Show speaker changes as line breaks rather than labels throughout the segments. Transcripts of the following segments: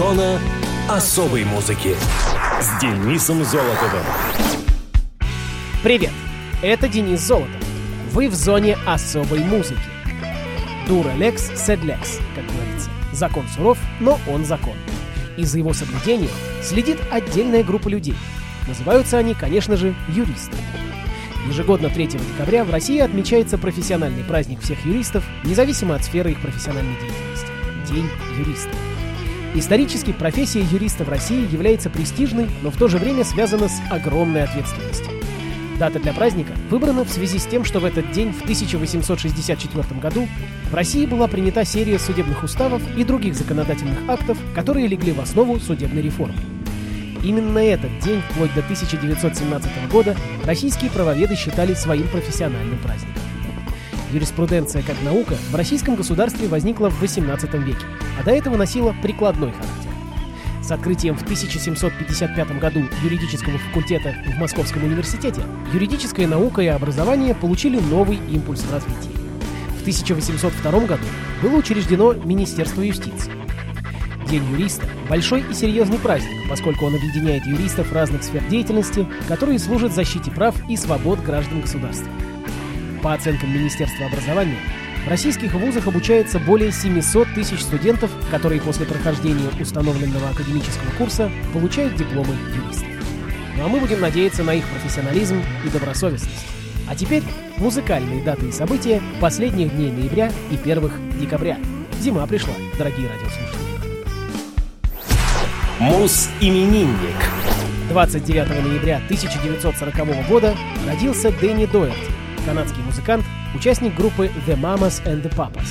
Зона особой музыки с Денисом Золотовым.
Привет, это Денис Золотов. Вы в зоне особой музыки. Дура лекс, сед лекс, как говорится. Закон суров, но он закон. И за его соблюдением следит отдельная группа людей. Называются они, конечно же, юристы. Ежегодно 3 декабря в России отмечается профессиональный праздник всех юристов, независимо от сферы их профессиональной деятельности – День юриста. Исторически профессия юриста в России является престижной, но в то же время связана с огромной ответственностью. Дата для праздника выбрана в связи с тем, что в этот день, в 1864 году, в России была принята серия судебных уставов и других законодательных актов, которые легли в основу судебной реформы. Именно этот день, вплоть до 1917 года, российские правоведы считали своим профессиональным праздником. Юриспруденция как наука в российском государстве возникла в XVIII веке, а до этого носила прикладной характер. С открытием в 1755 году юридического факультета в Московском университете юридическая наука и образование получили новый импульс в развитии. В 1802 году было учреждено Министерство юстиции. День юриста – большой и серьезный праздник, поскольку он объединяет юристов разных сфер деятельности, которые служат защите прав и свобод граждан государства. По оценкам Министерства образования, в российских вузах обучается более 700 тысяч студентов, которые после прохождения установленного академического курса получают дипломы юристов. Ну а мы будем надеяться на их профессионализм и добросовестность. А теперь музыкальные даты и события последних дней ноября и первых декабря. Зима пришла, дорогие радиослушатели.
Мус-именинник.
29 ноября 1940 года родился Дэнни Доерти, канадский музыкант, участник группы The Mamas and the Papas.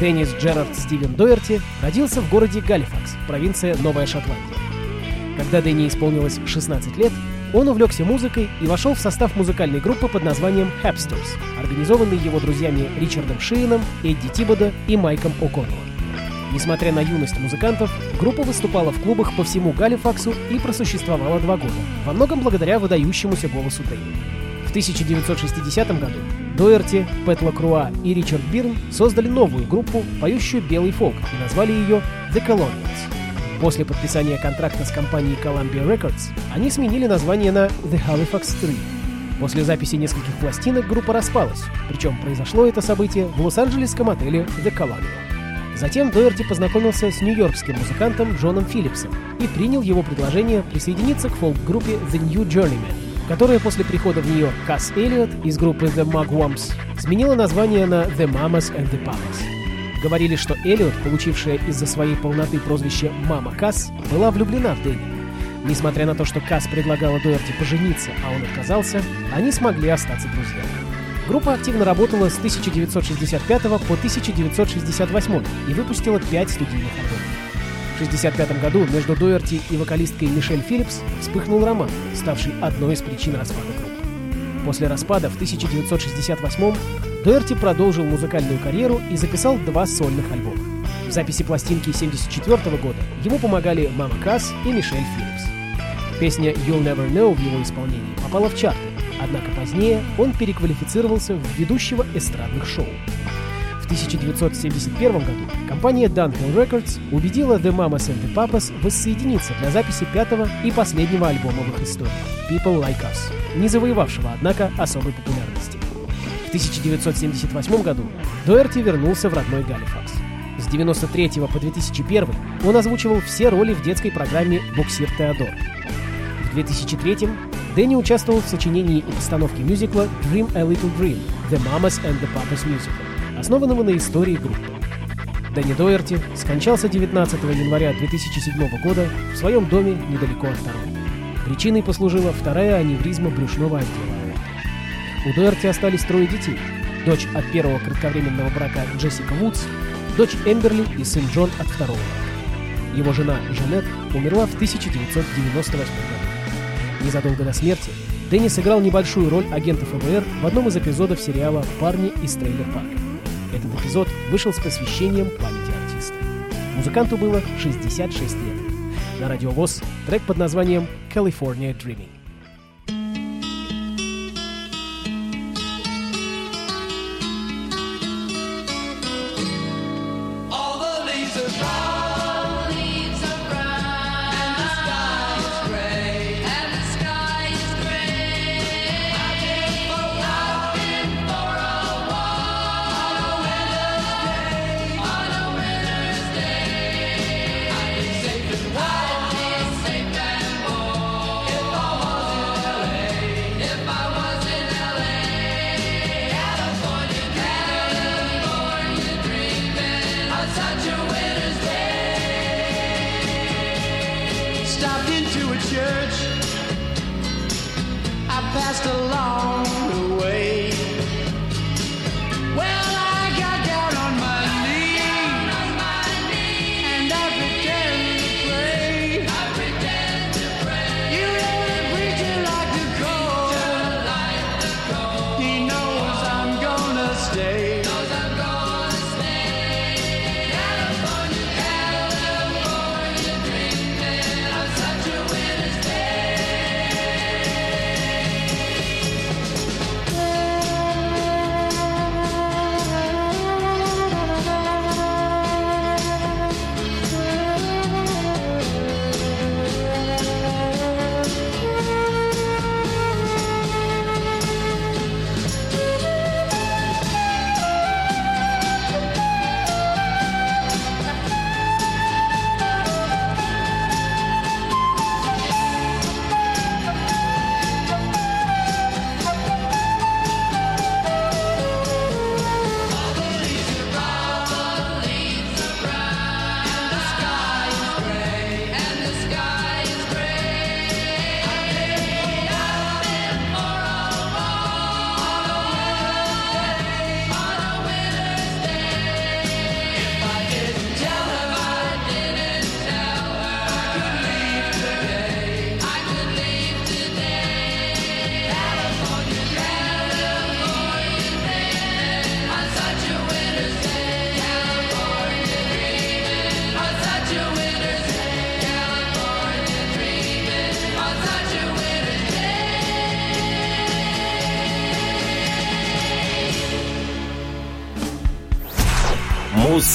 Деннис Джерард Стивен Доерти родился в городе Галифакс, провинция Новая Шотландия. Когда Дэнни исполнилось 16 лет, он увлекся музыкой и вошел в состав музыкальной группы под названием Hapsters, организованной его друзьями Ричардом Шиеном, Эдди Тибода и Майком О'Коннеллом. Несмотря на юность музыкантов, группа выступала в клубах по всему Галифаксу и просуществовала два года, во многом благодаря выдающемуся голосу Дэнни. В 1960 году Доерти, Пэт Лакруа и Ричард Бирн создали новую группу, поющую белый фолк, и назвали ее The Colonials. После подписания контракта с компанией Columbia Records они сменили название на The Halifax 3. После записи нескольких пластинок группа распалась, причем произошло это событие в лос-анджелесском отеле The Colonial. Затем Доерти познакомился с нью-йоркским музыкантом Джоном Филлипсом и принял его предложение присоединиться к фолк-группе The New Journeymen, которая после прихода в нее Касс Эллиот из группы The Mugwumps сменила название на The Mamas and the Papas. Говорили, что Эллиот, получившая из-за своей полноты прозвище «Мама Касс», была влюблена в Дэнни. Несмотря на то, что Касс предлагала Доерти пожениться, а он отказался, они смогли остаться друзьями. Группа активно работала с 1965 по 1968 и выпустила пять студийных альбомов. В 1965 году между Доерти и вокалисткой Мишель Филлипс вспыхнул роман, ставший одной из причин распада группы. После распада в 1968 Доерти продолжил музыкальную карьеру и записал два сольных альбома. В записи пластинки 1974 года ему помогали Мама Касс и Мишель Филлипс. Песня «You'll Never Know» в его исполнении попала в чарты, Однако позднее он переквалифицировался в ведущего эстрадных шоу. В 1971 году компания Dunhill Records убедила The Mamas and the Papas воссоединиться для записи пятого и последнего альбома в их истории People Like Us, не завоевавшего, однако, особой популярности. В 1978 году Дуэрти вернулся в родной Галифакс. С 1993 по 2001 он озвучивал все роли в детской программе «Буксир Теодор». В 2003 Дэнни участвовал в сочинении и постановке мюзикла Dream a Little Dream – The Mamas and the Papas Musical, основанного на истории группы. Дэнни Доерти скончался 19 января 2007 года в своем доме недалеко от Торонто. Причиной послужила вторая аневризма брюшного отдела. У Доерти остались трое детей. Дочь от первого кратковременного брака Джессика Вудс, дочь Эмберли и сын Джон от второго. Его жена Жанет умерла в 1998 году. Незадолго до смерти Дэнни сыграл небольшую роль агента ФБР в одном из эпизодов сериала «Парни из трейлер-парка». Этот эпизод вышел с посвящением памяти артиста. Музыканту было 66 лет. На радиовоз трек под названием «California Dreaming».
All the leaves are passed along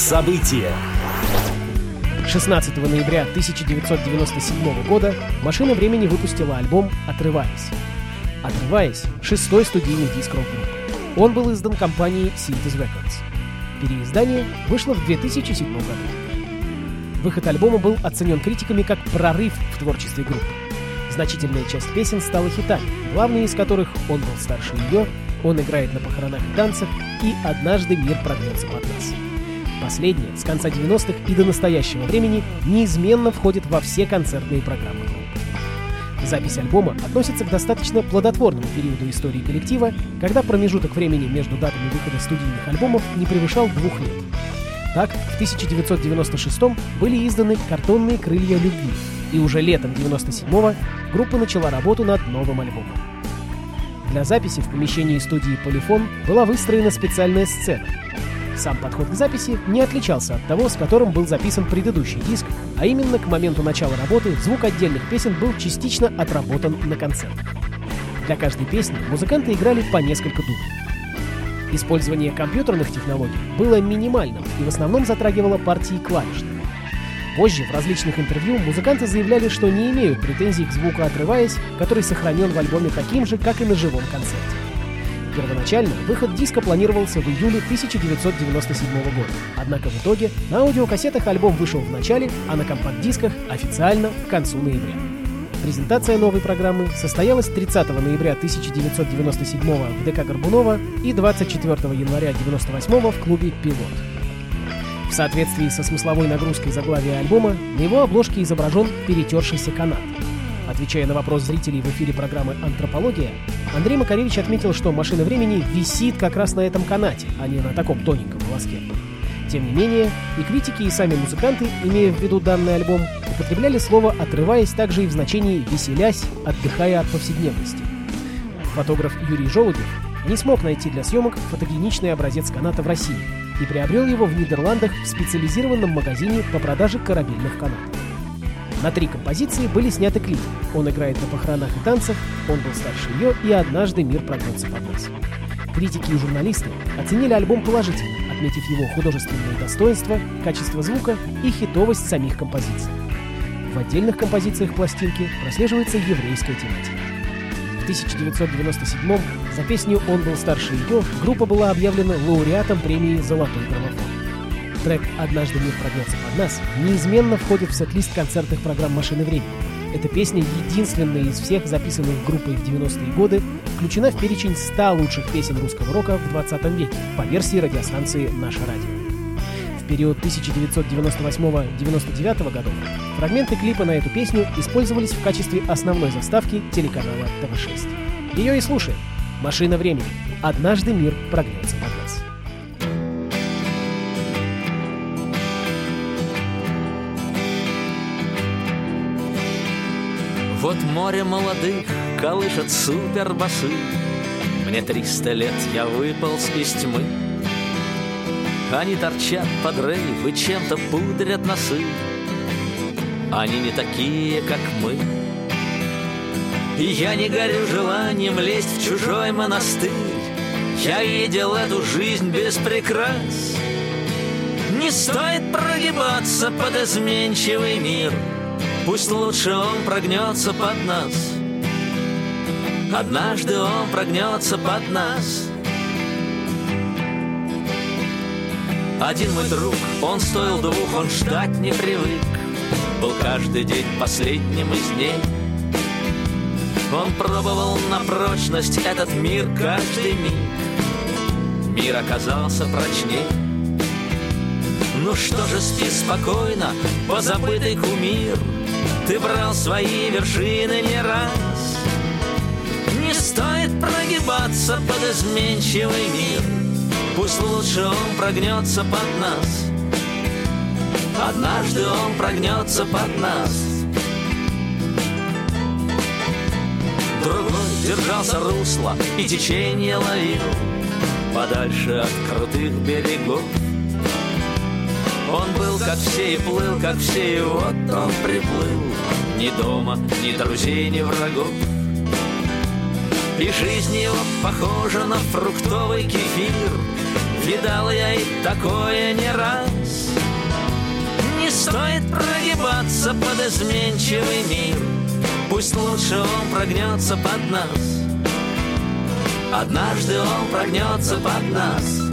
Муз-события.
16 ноября 1997 года «Машина времени» выпустила альбом «Отрываясь». «Отрываясь» — шестой студийный диск рок-группы. Он был издан компанией Synthes Records. Переиздание вышло в 2007 году. Выход альбома был оценен критиками как прорыв в творчестве группы. Значительная часть песен стала хитами, главные из которых «Он был старше ее», «Он играет на похоронах и танцах» и «Однажды мир прогнется под нас». Последняя с конца 90-х и до настоящего времени неизменно входит во все концертные программы группы. Запись альбома относится к достаточно плодотворному периоду истории коллектива, когда промежуток времени между датами выхода студийных альбомов не превышал двух лет. Так, в 1996 были изданы «Картонные крылья любви», и уже летом 97-го группа начала работу над новым альбомом. Для записи в помещении студии «Полифон» была выстроена специальная сцена. Сам подход к записи не отличался от того, с которым был записан предыдущий диск, а именно к моменту начала работы звук отдельных песен был частично отработан на концертах. Для каждой песни музыканты играли по несколько дублей. Использование компьютерных технологий было минимальным и в основном затрагивало партии клавишных. Позже в различных интервью музыканты заявляли, что не имеют претензий к звуку «Отрываясь», который сохранен в альбоме таким же, как и на живом концерте. Первоначально выход диска планировался в июле 1997 года, однако в итоге на аудиокассетах альбом вышел в начале, а на компакт-дисках официально к концу ноября. Презентация новой программы состоялась 30 ноября 1997 в ДК Горбунова и 24 января 1998 в клубе «Пилот». В соответствии со смысловой нагрузкой заглавия альбома, на его обложке изображен перетершийся канат. Отвечая на вопрос зрителей в эфире программы «Антропология», Андрей Макаревич отметил, что «Машина времени» висит как раз на этом канате, а не на таком тоненьком волоске. Тем не менее, и критики, и сами музыканты, имея в виду данный альбом, употребляли слово «отрываясь» также и в значении «веселясь», «отдыхая от повседневности». Фотограф Юрий Желудев не смог найти для съемок фотогеничный образец каната в России и приобрел его в Нидерландах в специализированном магазине по продаже корабельных канатов. На три композиции были сняты клипы. Он играет на похоронах и танцах, он был старше ее и однажды мир прогнется под нас. Критики и журналисты оценили альбом положительно, отметив его художественные достоинства, качество звука и хитовость самих композиций. В отдельных композициях пластинки прослеживается еврейская тематика. В 1997 за песню «Он был старше ее» группа была объявлена лауреатом премии «Золотой граммофон». Трек «Однажды мир прогнется под нас» неизменно входит в сет-лист концертных программ «Машины времени». Эта песня, единственная из всех записанных группой в 90-е годы, включена в перечень 100 лучших песен русского рока в 20 веке по версии радиостанции «Наше радио». В период 1998-99 годов фрагменты клипа на эту песню использовались в качестве основной заставки телеканала ТВ-6. Ее и слушаем. «Машина времени». Однажды мир прогнется под нас.
Вот море молодых колышет супербасы. Мне триста лет, я выполз из тьмы. Они торчат под рейв и чем-то пудрят носы. Они не такие, как мы. И я не горю желанием лезть в чужой монастырь. Я видел эту жизнь без прикрас. Не стоит прогибаться под изменчивый мир Пусть лучше он прогнется под нас. Однажды он прогнется под нас. Один мой друг, он стоил двух, он ждать не привык. Был каждый день последним из дней. Он пробовал на прочность этот мир каждый миг. Мир оказался прочней. Ну что же, спи спокойно, позабытый кумир Ты брал свои вершины не раз. Не стоит прогибаться под изменчивый мир. Пусть лучше он прогнется под нас. Однажды он прогнется под нас. Другой держался русла и течение ловил Подальше от крутых берегов он был как все и плыл, как все, и вот он приплыл. Ни дома, ни друзей, ни врагов. И жизнь его похожа на фруктовый кефир. Видал я и такое не раз. Не стоит прогибаться под изменчивый мир. Пусть лучше он прогнется под нас. Однажды он прогнется под нас.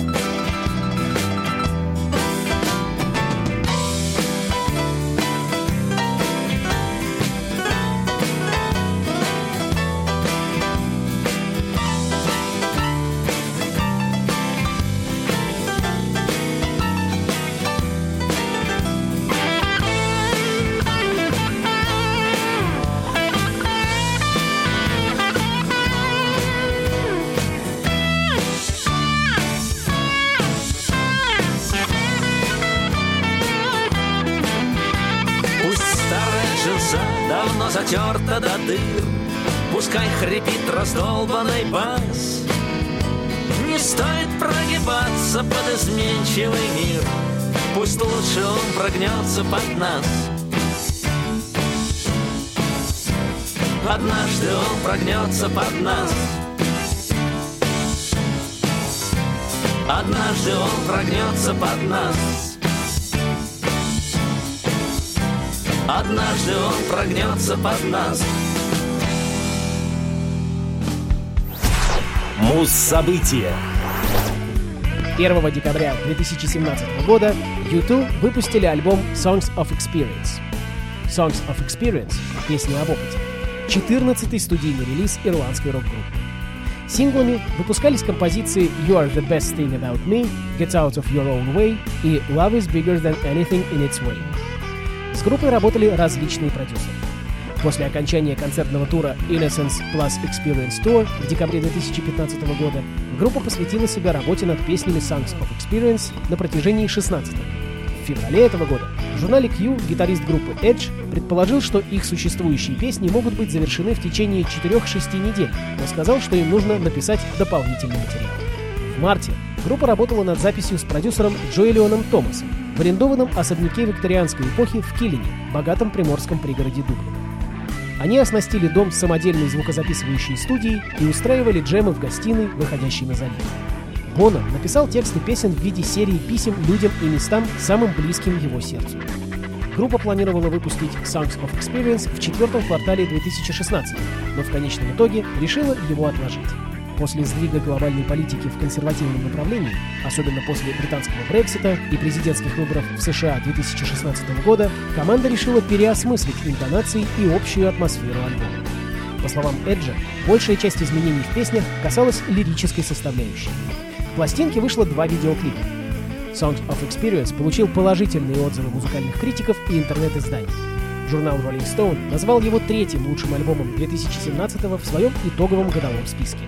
Затерта до дыр. Пускай хрипит раздолбанный бас. Не стоит прогибаться под изменчивый мир. Пусть лучше он прогнется под нас. Однажды он прогнется под нас. Однажды он прогнется под нас Однажды он прогнется под нас
Муз-события.
1 декабря 2017 года YouTube выпустили альбом Songs of Experience. Songs of Experience — песни об опыте. 14-й студийный релиз ирландской рок-группы. Синглами выпускались композиции You Are the Best Thing About Me, Get Out of Your Own Way и Love is Bigger Than Anything in Its Way. С группой работали различные продюсеры. После окончания концертного тура Innocence Plus Experience Tour в декабре 2015 года группа посвятила себя работе над песнями Songs of Experience на протяжении 16 лет. В феврале этого года в журнале Q гитарист группы Edge предположил, что их существующие песни могут быть завершены в течение 4-6 недель, но сказал, что им нужно написать дополнительный материал. В марте группа работала над записью с продюсером Джоэлионом Томасом в арендованном особняке викторианской эпохи в Киллине, богатом приморском пригороде Дублина. Они оснастили дом самодельной звукозаписывающей студией и устраивали джемы в гостиной, выходящей на залив. Бона написал тексты песен в виде серии писем людям и местам, самым близким его сердцу. Группа планировала выпустить Songs of Experience в четвертом квартале 2016, но в конечном итоге решила его отложить. После сдвига глобальной политики в консервативном направлении, особенно после британского Брексита и президентских выборов в США 2016 года, команда решила переосмыслить интонации и общую атмосферу альбома. По словам Эджа, большая часть изменений в песнях касалась лирической составляющей. В пластинке вышло два видеоклипа. Songs of Experience получил положительные отзывы музыкальных критиков и интернет-изданий. Журнал Rolling Stone назвал его третьим лучшим альбомом 2017 в своем итоговом годовом списке.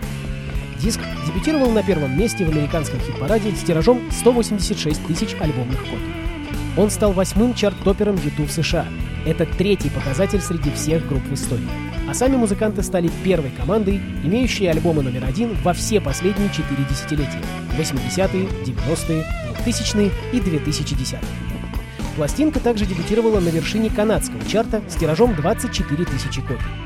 Диск дебютировал на первом месте в американском хит-параде с тиражом 186 тысяч альбомных копий. Он стал восьмым чарт-топером YouTube в США. Это третий показатель среди всех групп в истории. А сами музыканты стали первой командой, имеющей альбомы номер один во все последние четыре десятилетия – 80-е, 90-е, 2000-е и 2010-е. Пластинка также дебютировала на вершине канадского чарта с тиражом 24 тысячи копий.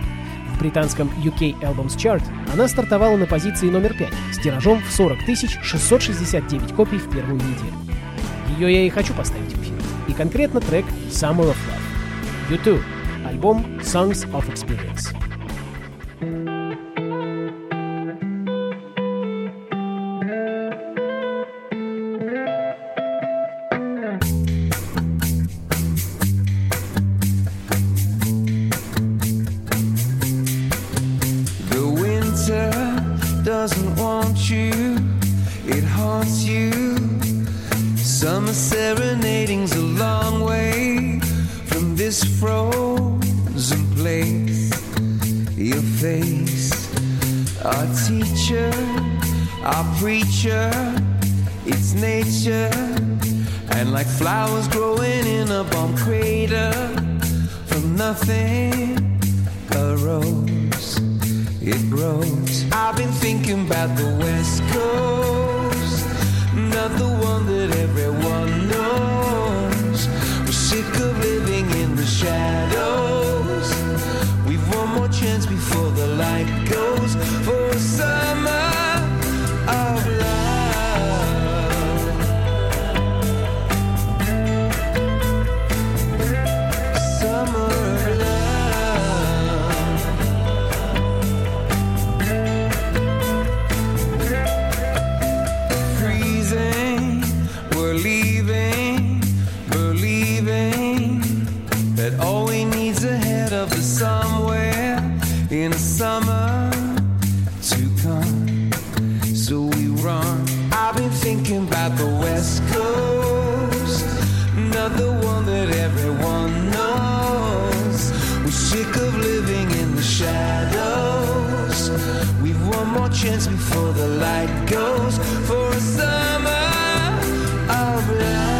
Британском UK Albums Chart она стартовала на позиции номер 5 с тиражом в 40 669 копий в первую неделю. Ее я и хочу поставить в эфир. И конкретно трек Summer of Love. U2. Альбом Songs of Experience.
Our teacher, our preacher, it's nature. And like flowers growing in a bomb crater from nothing a rose, it grows. I've been thinking about the West Coast, not the one that everyone knows. We're sick of living in the shadows. We've one more chance before the light goes one more chance before the light goes for a summer of love.